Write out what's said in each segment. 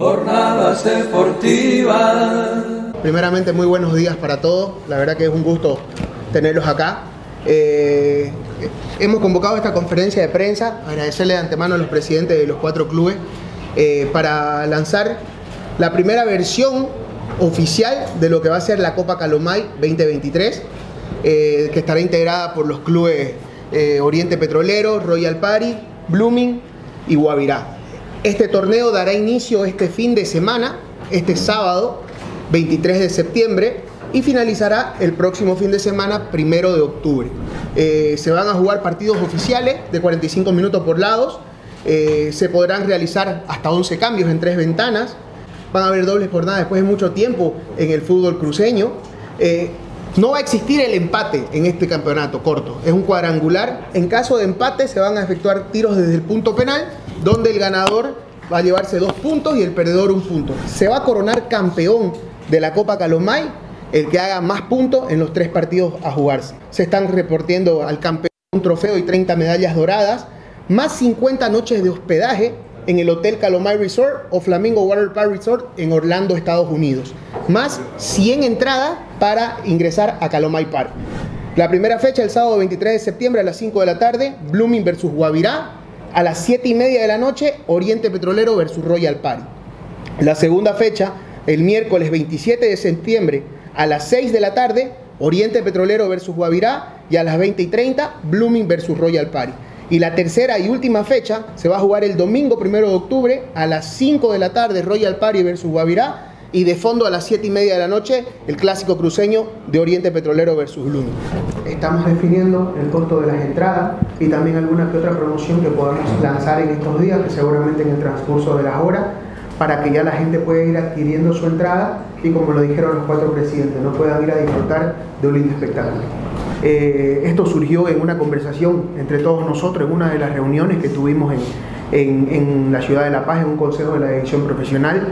Jornadas deportivas. Primeramente, muy buenos días para todos. La verdad que es un gusto tenerlos acá. Eh, hemos convocado esta conferencia de prensa, agradecerle de antemano a los presidentes de los cuatro clubes, eh, para lanzar la primera versión oficial de lo que va a ser la Copa Calomay 2023, eh, que estará integrada por los clubes Oriente Petrolero, Royal Party, Blooming y Guavirá. Este torneo dará inicio este fin de semana, este sábado 23 de septiembre, y finalizará el próximo fin de semana, primero de octubre. Eh, se van a jugar partidos oficiales de 45 minutos por lados. Eh, se podrán realizar hasta 11 cambios en tres ventanas. Van a haber dobles jornadas después de mucho tiempo en el fútbol cruceño. Eh, no va a existir el empate en este campeonato corto. Es un cuadrangular. En caso de empate se van a efectuar tiros desde el punto penal donde el ganador va a llevarse dos puntos y el perdedor un punto. Se va a coronar campeón de la Copa Calomay el que haga más puntos en los tres partidos a jugarse. Se están reportiendo al campeón un trofeo y 30 medallas doradas, más 50 noches de hospedaje en el Hotel Calomay Resort o Flamingo Water Park Resort en Orlando, Estados Unidos, más 100 entradas para ingresar a Calomay Park. La primera fecha, el sábado 23 de septiembre a las 5 de la tarde, Blooming versus Guavirá, a las 7 y media de la noche, Oriente Petrolero versus Royal Party. La segunda fecha, el miércoles 27 de septiembre, a las 6 de la tarde, Oriente Petrolero versus Guavirá y a las 20 y 30, Blooming versus Royal Party. Y la tercera y última fecha se va a jugar el domingo 1 de octubre a las 5 de la tarde, Royal Party versus Guavirá y de fondo a las 7 y media de la noche el clásico cruceño de Oriente Petrolero versus Luna. Estamos definiendo el costo de las entradas y también alguna que otra promoción que podamos lanzar en estos días, que seguramente en el transcurso de las horas, para que ya la gente pueda ir adquiriendo su entrada y como lo dijeron los cuatro presidentes, no puedan ir a disfrutar de un lindo espectáculo. Eh, esto surgió en una conversación entre todos nosotros, en una de las reuniones que tuvimos en, en la ciudad de La Paz, en un consejo de la edición profesional,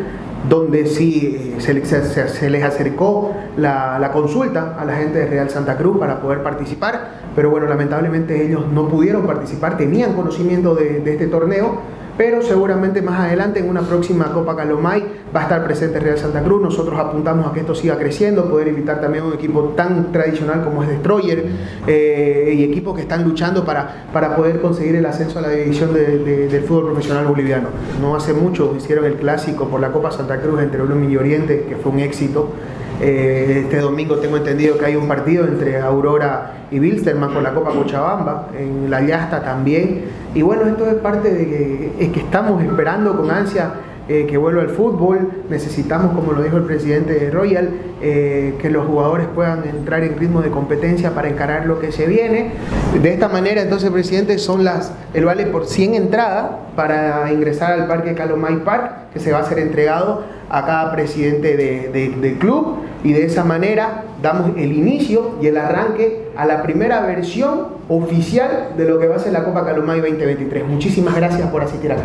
donde sí eh, se, les acercó la, consulta a la gente de Real Santa Cruz para poder participar, pero bueno, lamentablemente ellos no pudieron participar, tenían conocimiento de este torneo, pero seguramente más adelante en una próxima Copa Calomay va a estar presente Real Santa Cruz. Nosotros apuntamos a que esto siga creciendo, poder invitar también a un equipo tan tradicional como es Destroyer eh, y equipos que están luchando para, para poder conseguir el ascenso a la división del fútbol profesional boliviano. No hace mucho hicieron el clásico por la Copa Santa Cruz entre Blooming y Oriente, que fue un éxito. Eh, este domingo tengo entendido que hay un partido entre Aurora y Wilstermann con la Copa Cochabamba, en la Yasta también. Y bueno, esto es parte de que, es que estamos esperando con ansia eh, que vuelva el fútbol, necesitamos, como lo dijo el presidente de Royal, eh, que los jugadores puedan entrar en ritmo de competencia para encarar lo que se viene. De esta manera, entonces, presidente, son las, el vale por 100 entradas para ingresar al Parque Calomay Park, que se va a ser entregado a cada presidente del club y de esa manera damos el inicio y el arranque a la primera versión oficial de lo que va a ser la Copa Calomay 2023. Muchísimas gracias por asistir acá.